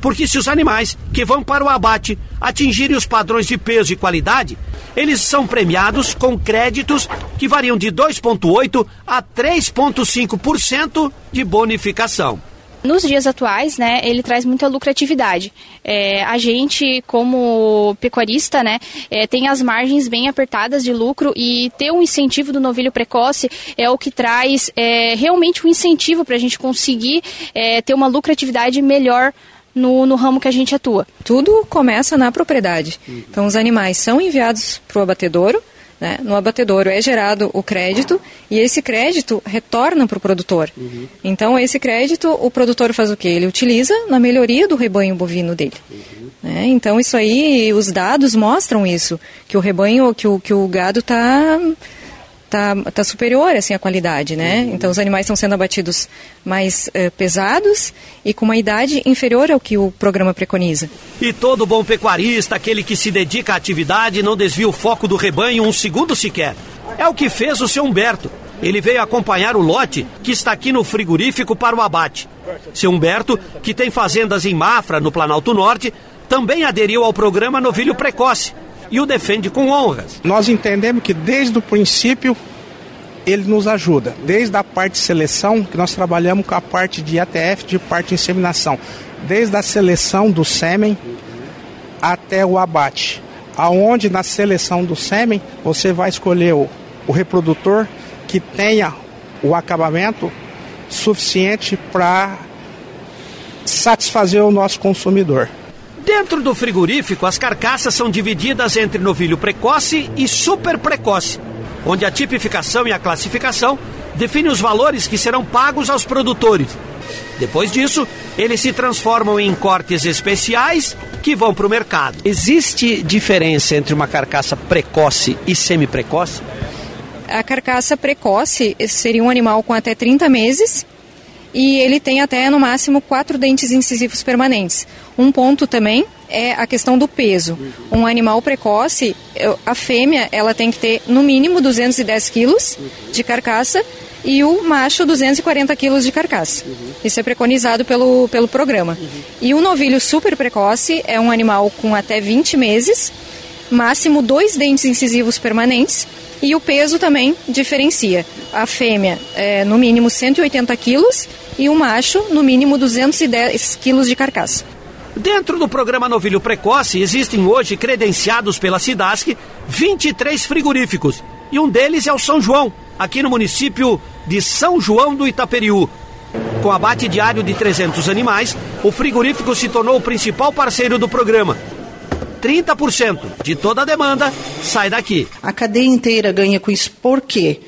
Porque se os animais que vão para o abate atingirem os padrões de peso e qualidade, eles são premiados com créditos que variam de 2,8% a 3,5% de bonificação. Nos dias atuais, né, ele traz muita lucratividade. É, a gente, como pecuarista, né, é, tem as margens bem apertadas de lucro e ter um incentivo do novilho precoce é o que traz é, realmente um incentivo para a gente conseguir é, ter uma lucratividade melhor no, no ramo que a gente atua. Tudo começa na propriedade. Então, os animais são enviados para o abatedouro, né? No abatedouro é gerado o crédito e esse crédito retorna para o produtor. Uhum. Então, esse crédito, o produtor faz o quê? Ele utiliza na melhoria do rebanho bovino dele. Uhum. Né? Então, isso aí, os dados mostram isso, que o rebanho, que o, que o gado está está tá superior assim a qualidade, né? Uhum. Então os animais estão sendo abatidos mais uh, pesados e com uma idade inferior ao que o programa preconiza. E todo bom pecuarista, aquele que se dedica à atividade, não desvia o foco do rebanho um segundo sequer. É o que fez o seu Humberto. Ele veio acompanhar o lote que está aqui no frigorífico para o abate. Seu Humberto, que tem fazendas em Mafra, no Planalto Norte, também aderiu ao programa Novilho Precoce e o defende com honras. Nós entendemos que desde o princípio ele nos ajuda, desde a parte de seleção, que nós trabalhamos com a parte de ATF, de parte de inseminação, desde a seleção do sêmen até o abate. Aonde na seleção do sêmen você vai escolher o, o reprodutor que tenha o acabamento suficiente para satisfazer o nosso consumidor. Dentro do frigorífico, as carcaças são divididas entre novilho precoce e super precoce, onde a tipificação e a classificação definem os valores que serão pagos aos produtores. Depois disso, eles se transformam em cortes especiais que vão para o mercado. Existe diferença entre uma carcaça precoce e semi-precoce? A carcaça precoce seria um animal com até 30 meses e ele tem até no máximo quatro dentes incisivos permanentes. Um ponto também é a questão do peso. Um animal precoce, a fêmea, ela tem que ter no mínimo 210 quilos de carcaça e o macho 240 quilos de carcaça. Isso é preconizado pelo, pelo programa. E o novilho super precoce é um animal com até 20 meses, máximo dois dentes incisivos permanentes e o peso também diferencia. A fêmea é no mínimo 180 quilos e o macho, no mínimo 210 quilos de carcaça. Dentro do programa Novilho Precoce, existem hoje credenciados pela SIDASC 23 frigoríficos. E um deles é o São João, aqui no município de São João do Itaperiú. Com abate diário de 300 animais, o frigorífico se tornou o principal parceiro do programa. 30% de toda a demanda sai daqui. A cadeia inteira ganha com isso, por quê?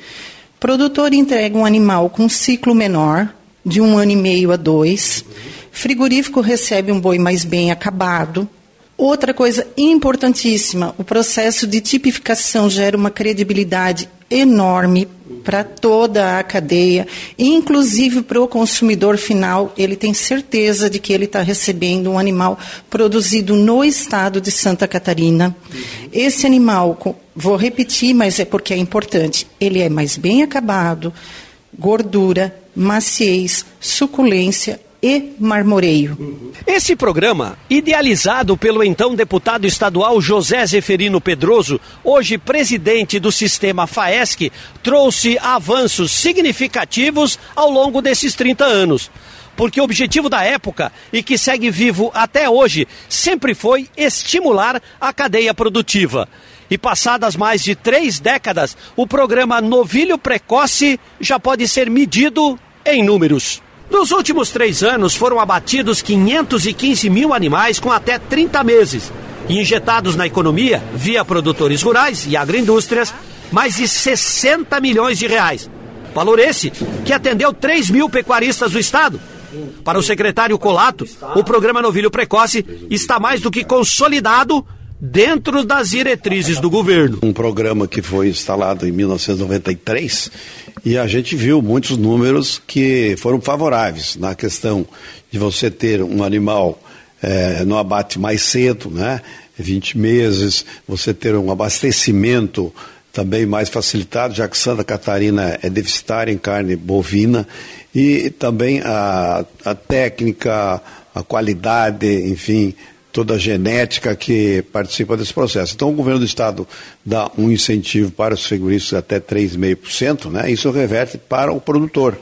O produtor entrega um animal com ciclo menor, de um ano e meio a dois. Frigorífico recebe um boi mais bem acabado. Outra coisa importantíssima, o processo de tipificação gera uma credibilidade enorme para toda a cadeia, inclusive para o consumidor final, ele tem certeza de que ele está recebendo um animal produzido no estado de Santa Catarina. Esse animal, vou repetir, mas é porque é importante, ele é mais bem acabado, gordura, maciez, suculência e marmoreio. Esse programa, idealizado pelo então deputado estadual José Zeferino Pedroso, hoje presidente do sistema FAESC, trouxe avanços significativos ao longo desses 30 anos. Porque o objetivo da época, e que segue vivo até hoje, sempre foi estimular a cadeia produtiva. E passadas mais de três décadas, o programa Novilho Precoce já pode ser medido em números. Nos últimos três anos foram abatidos 515 mil animais com até 30 meses e injetados na economia, via produtores rurais e agroindústrias, mais de 60 milhões de reais. Valor esse que atendeu 3 mil pecuaristas do estado. Para o secretário Colato, o programa Novilho Precoce está mais do que consolidado dentro das diretrizes do governo. Um programa que foi instalado em 1993 e a gente viu muitos números que foram favoráveis na questão de você ter um animal é, no abate mais cedo, né? 20 meses, você ter um abastecimento também mais facilitado, já que Santa Catarina é deficitária em carne bovina, e também a, a técnica, a qualidade, enfim, toda a genética que participa desse processo. Então, o governo do Estado dá um incentivo para os seguristas até 3,5%, né? isso reverte para o produtor.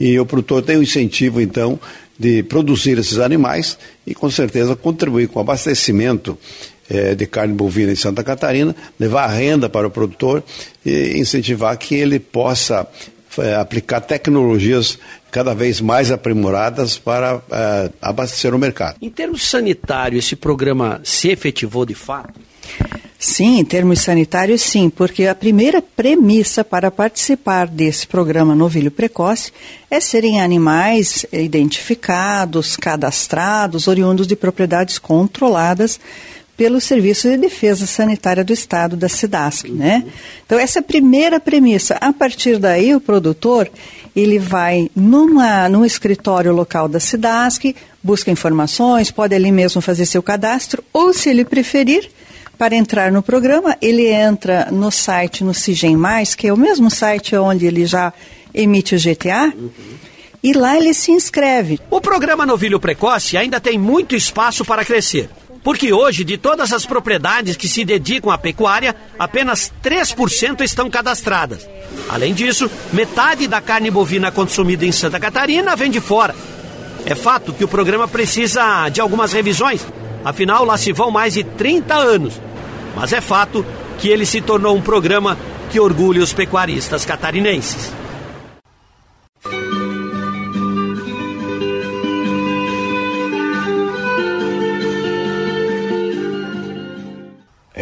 E o produtor tem o incentivo, então, de produzir esses animais e, com certeza, contribuir com o abastecimento eh, de carne bovina em Santa Catarina, levar a renda para o produtor e incentivar que ele possa aplicar tecnologias cada vez mais aprimoradas para uh, abastecer o mercado. Em termos sanitários, esse programa se efetivou de fato? Sim, em termos sanitários, sim, porque a primeira premissa para participar desse programa Novilho Precoce é serem animais identificados, cadastrados, oriundos de propriedades controladas pelo Serviço de Defesa Sanitária do Estado, da SIDASC, né? Então, essa é a primeira premissa. A partir daí, o produtor, ele vai numa, num escritório local da SIDASC, busca informações, pode ali mesmo fazer seu cadastro, ou se ele preferir, para entrar no programa, ele entra no site, no Cigem Mais, que é o mesmo site onde ele já emite o GTA, uhum. e lá ele se inscreve. O programa Novilho Precoce ainda tem muito espaço para crescer. Porque hoje, de todas as propriedades que se dedicam à pecuária, apenas 3% estão cadastradas. Além disso, metade da carne bovina consumida em Santa Catarina vem de fora. É fato que o programa precisa de algumas revisões, afinal lá se vão mais de 30 anos. Mas é fato que ele se tornou um programa que orgulha os pecuaristas catarinenses.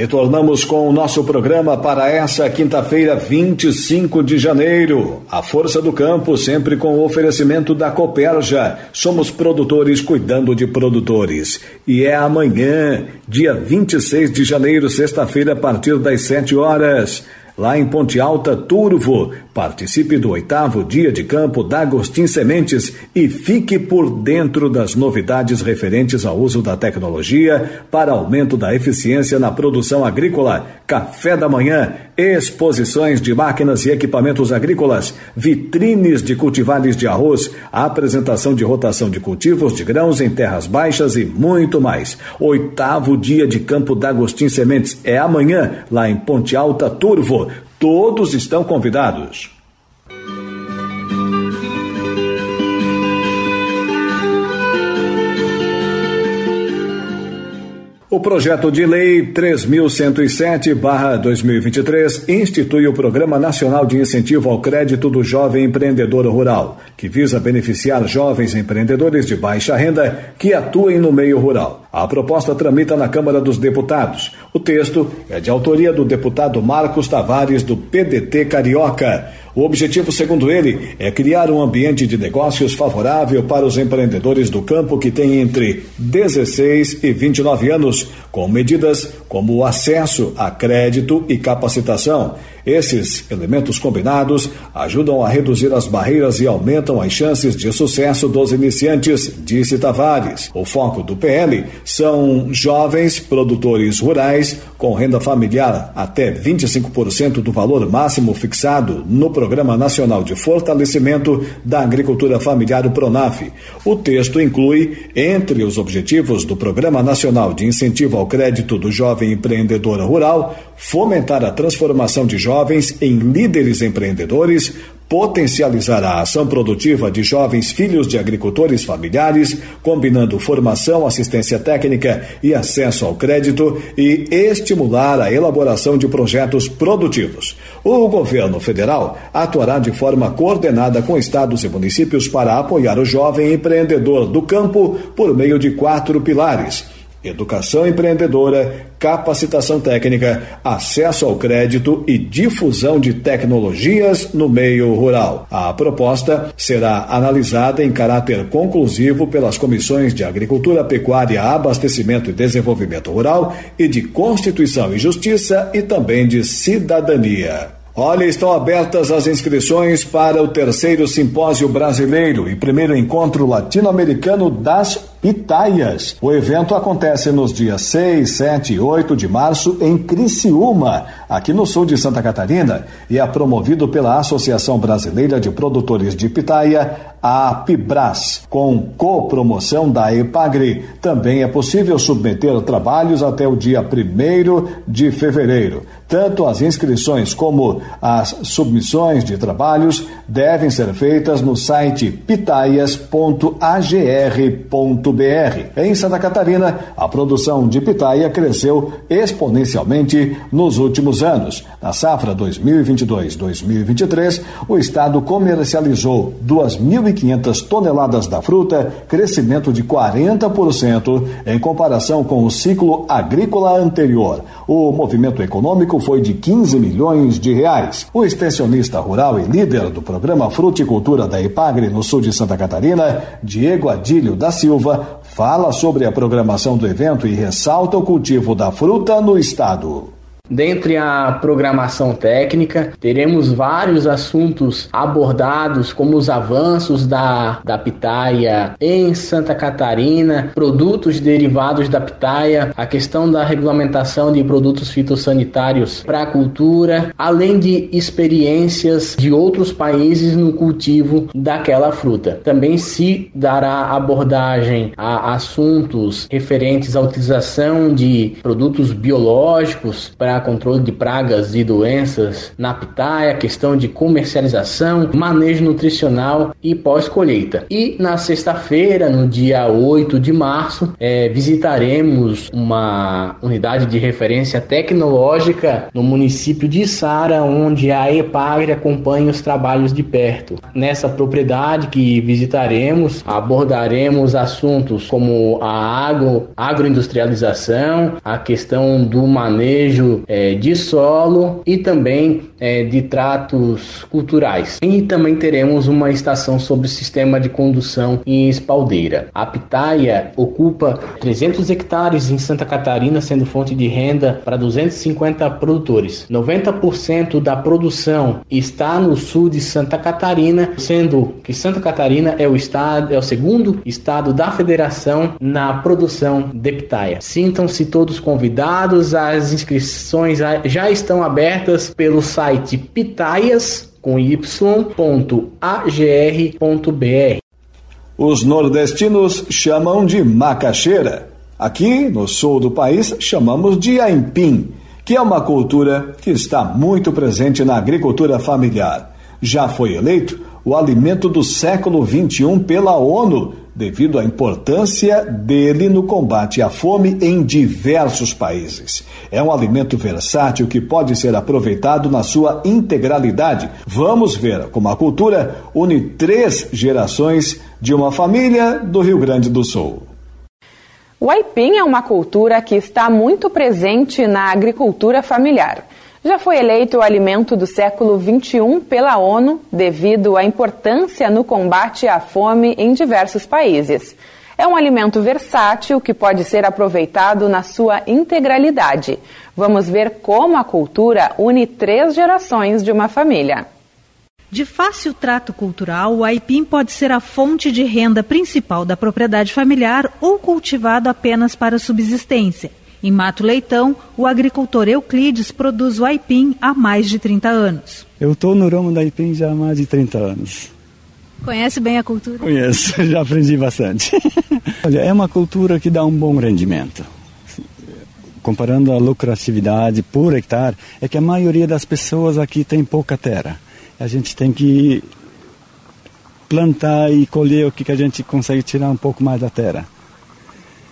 Retornamos com o nosso programa para essa quinta-feira, 25 de janeiro. A Força do Campo, sempre com o oferecimento da Coperja. Somos produtores cuidando de produtores. E é amanhã, dia 26 de janeiro, sexta-feira, a partir das 7 horas lá em Ponte Alta, Turvo. Participe do oitavo dia de campo da Agostim Sementes e fique por dentro das novidades referentes ao uso da tecnologia para aumento da eficiência na produção agrícola. Café da manhã, exposições de máquinas e equipamentos agrícolas, vitrines de cultivares de arroz, apresentação de rotação de cultivos de grãos em terras baixas e muito mais. Oitavo dia de campo da Agostim Sementes é amanhã, lá em Ponte Alta, Turvo. Todos estão convidados. O projeto de lei 3107/2023 institui o Programa Nacional de Incentivo ao Crédito do Jovem Empreendedor Rural, que visa beneficiar jovens empreendedores de baixa renda que atuem no meio rural. A proposta tramita na Câmara dos Deputados. O texto é de autoria do deputado Marcos Tavares do PDT Carioca. O objetivo, segundo ele, é criar um ambiente de negócios favorável para os empreendedores do campo que têm entre 16 e 29 anos, com medidas como o acesso a crédito e capacitação esses elementos combinados ajudam a reduzir as barreiras e aumentam as chances de sucesso dos iniciantes, disse Tavares. O foco do PL são jovens produtores rurais com renda familiar até 25% do valor máximo fixado no Programa Nacional de Fortalecimento da Agricultura Familiar, o PRONAF. O texto inclui, entre os objetivos do Programa Nacional de Incentivo ao Crédito do Jovem Empreendedor Rural, fomentar a transformação de jovens em líderes empreendedores, potencializar a ação produtiva de jovens filhos de agricultores familiares, combinando formação, assistência técnica e acesso ao crédito e estimular a elaboração de projetos produtivos. O governo federal atuará de forma coordenada com estados e municípios para apoiar o jovem empreendedor do campo por meio de quatro pilares educação empreendedora, capacitação técnica, acesso ao crédito e difusão de tecnologias no meio rural. A proposta será analisada em caráter conclusivo pelas comissões de Agricultura, Pecuária, Abastecimento e Desenvolvimento Rural e de Constituição e Justiça e também de Cidadania. Olha, estão abertas as inscrições para o terceiro simpósio brasileiro e primeiro encontro latino-americano das Pitaias. O evento acontece nos dias 6, 7 e 8 de março em Criciúma, aqui no sul de Santa Catarina, e é promovido pela Associação Brasileira de Produtores de Pitaia, a Pibras, com copromoção da EPAGRE. Também é possível submeter trabalhos até o dia 1 de fevereiro. Tanto as inscrições como as submissões de trabalhos devem ser feitas no site pitaias.agr.br. Em Santa Catarina, a produção de pitaia cresceu exponencialmente nos últimos anos. Na safra 2022-2023, o estado comercializou 2.500 toneladas da fruta, crescimento de 40% em comparação com o ciclo agrícola anterior. O movimento econômico foi de 15 milhões de reais. O extensionista rural e líder do programa programa Fruticultura da Ipagre no sul de Santa Catarina, Diego Adílio da Silva, fala sobre a programação do evento e ressalta o cultivo da fruta no estado. Dentre a programação técnica, teremos vários assuntos abordados, como os avanços da, da pitaia em Santa Catarina, produtos derivados da pitaia, a questão da regulamentação de produtos fitossanitários para a cultura, além de experiências de outros países no cultivo daquela fruta. Também se dará abordagem a assuntos referentes à utilização de produtos biológicos para controle de pragas e doenças na pitaia, questão de comercialização, manejo nutricional e pós-colheita. E na sexta-feira, no dia 8 de março, é, visitaremos uma unidade de referência tecnológica no município de Sara, onde a EPAGRE acompanha os trabalhos de perto. Nessa propriedade que visitaremos, abordaremos assuntos como a agro, agroindustrialização, a questão do manejo é, de solo e também é, de tratos culturais. E também teremos uma estação sobre sistema de condução em espaldeira. A pitaia ocupa 300 hectares em Santa Catarina, sendo fonte de renda para 250 produtores. 90% da produção está no sul de Santa Catarina, sendo que Santa Catarina é o estado, é o segundo estado da federação na produção de pitaia. Sintam-se todos convidados, as inscrições já estão abertas pelo site pitaias com y.agr.br. Os nordestinos chamam de macaxeira. Aqui, no sul do país, chamamos de aipim, que é uma cultura que está muito presente na agricultura familiar. Já foi eleito o alimento do século XXI pela ONU devido à importância dele no combate à fome em diversos países. É um alimento versátil que pode ser aproveitado na sua integralidade. Vamos ver como a cultura une três gerações de uma família do Rio Grande do Sul. O aipim é uma cultura que está muito presente na agricultura familiar já foi eleito o alimento do século XXI pela ONU devido à importância no combate à fome em diversos países. É um alimento versátil que pode ser aproveitado na sua integralidade. Vamos ver como a cultura une três gerações de uma família. De fácil trato cultural, o aipim pode ser a fonte de renda principal da propriedade familiar ou cultivado apenas para subsistência. Em Mato Leitão, o agricultor Euclides produz o aipim há mais de 30 anos. Eu estou no ramo da aipim já há mais de 30 anos. Conhece bem a cultura? Conheço, (laughs) já aprendi bastante. (laughs) Olha, é uma cultura que dá um bom rendimento. Comparando a lucratividade por hectare, é que a maioria das pessoas aqui tem pouca terra. A gente tem que plantar e colher o que a gente consegue tirar um pouco mais da terra.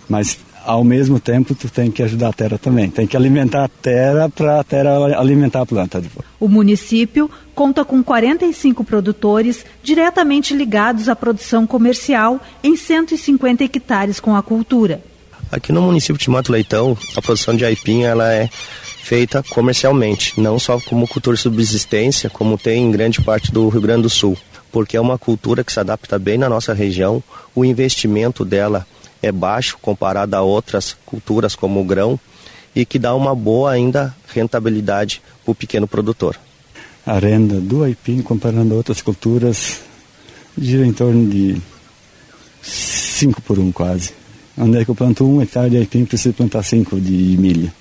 Mas ao mesmo tempo tu tem que ajudar a terra também. Tem que alimentar a terra para a terra alimentar a planta. O município conta com 45 produtores diretamente ligados à produção comercial em 150 hectares com a cultura. Aqui no município de Mato Leitão, a produção de aipim ela é feita comercialmente, não só como cultura de subsistência, como tem em grande parte do Rio Grande do Sul, porque é uma cultura que se adapta bem na nossa região, o investimento dela é baixo comparado a outras culturas como o grão e que dá uma boa ainda rentabilidade para o pequeno produtor. A renda do aipim, comparando a outras culturas, gira em torno de 5 por 1 um, quase. Onde é que eu planto um hectare de aipim, preciso plantar 5 de milho.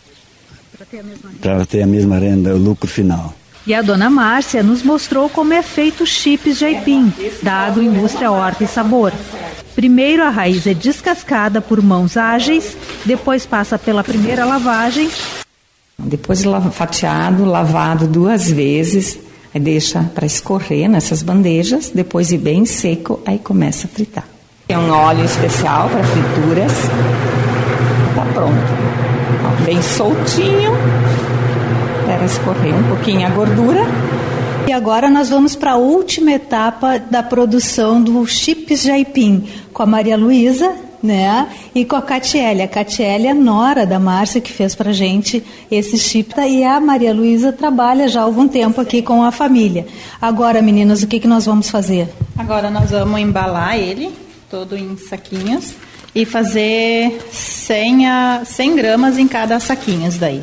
Para ter a mesma renda, o lucro final. E a dona Márcia nos mostrou como é feito chips de aipim, da agroindústria Horta e Sabor. Primeiro a raiz é descascada por mãos ágeis, depois passa pela primeira lavagem. Depois fatiado, lavado duas vezes, aí deixa para escorrer nessas bandejas, depois ir bem seco, aí começa a fritar. É um óleo especial para frituras. Tá pronto. Bem soltinho. Espera escorrer um pouquinho a gordura. E agora nós vamos para a última etapa da produção do chips de aipim, com a Maria Luísa né? E com a Catiele. A Catiele é nora da Márcia que fez pra gente esse chip. E a Maria Luísa trabalha já há algum tempo aqui com a família. Agora, meninas, o que, que nós vamos fazer? Agora nós vamos embalar ele todo em saquinhos e fazer 100, a, 100 gramas em cada saquinhos daí.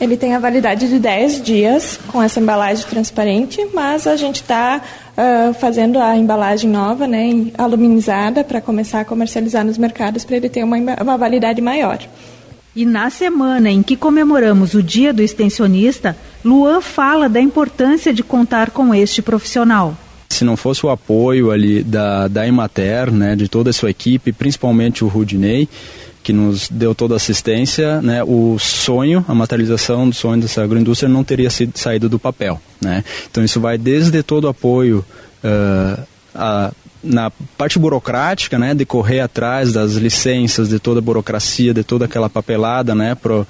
Ele tem a validade de 10 dias com essa embalagem transparente, mas a gente está uh, fazendo a embalagem nova, né, aluminizada, para começar a comercializar nos mercados para ele ter uma, uma validade maior. E na semana em que comemoramos o Dia do Extensionista, Luan fala da importância de contar com este profissional. Se não fosse o apoio ali da, da Imater, né, de toda a sua equipe, principalmente o Rudinei, que nos deu toda a assistência, né, o sonho, a materialização do sonho dessa agroindústria não teria sido saído do papel. Né? Então isso vai desde todo o apoio uh, a, na parte burocrática, né, de correr atrás das licenças, de toda a burocracia, de toda aquela papelada, né, pro,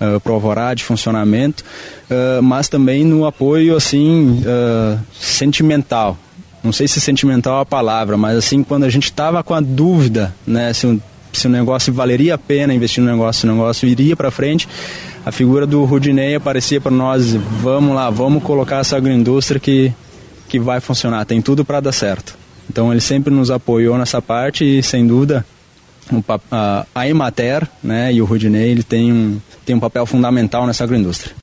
uh, pro alvará de funcionamento, uh, mas também no apoio, assim, uh, sentimental. Não sei se sentimental é a palavra, mas assim, quando a gente estava com a dúvida, né, se se o negócio valeria a pena investir no negócio, se o negócio iria para frente, a figura do Rudinei aparecia para nós, vamos lá, vamos colocar essa agroindústria que, que vai funcionar, tem tudo para dar certo. Então ele sempre nos apoiou nessa parte e sem dúvida a, a Emater né, e o Rudinei ele tem um, tem um papel fundamental nessa agroindústria.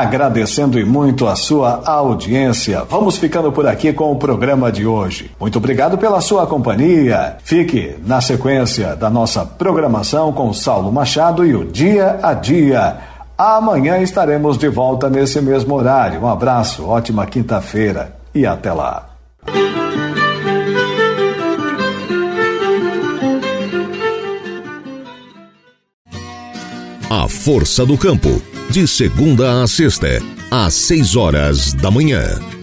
Agradecendo e muito a sua audiência. Vamos ficando por aqui com o programa de hoje. Muito obrigado pela sua companhia. Fique na sequência da nossa programação com Saulo Machado e o Dia a Dia. Amanhã estaremos de volta nesse mesmo horário. Um abraço, ótima quinta-feira e até lá. A Força do Campo de segunda a sexta, às seis horas da manhã.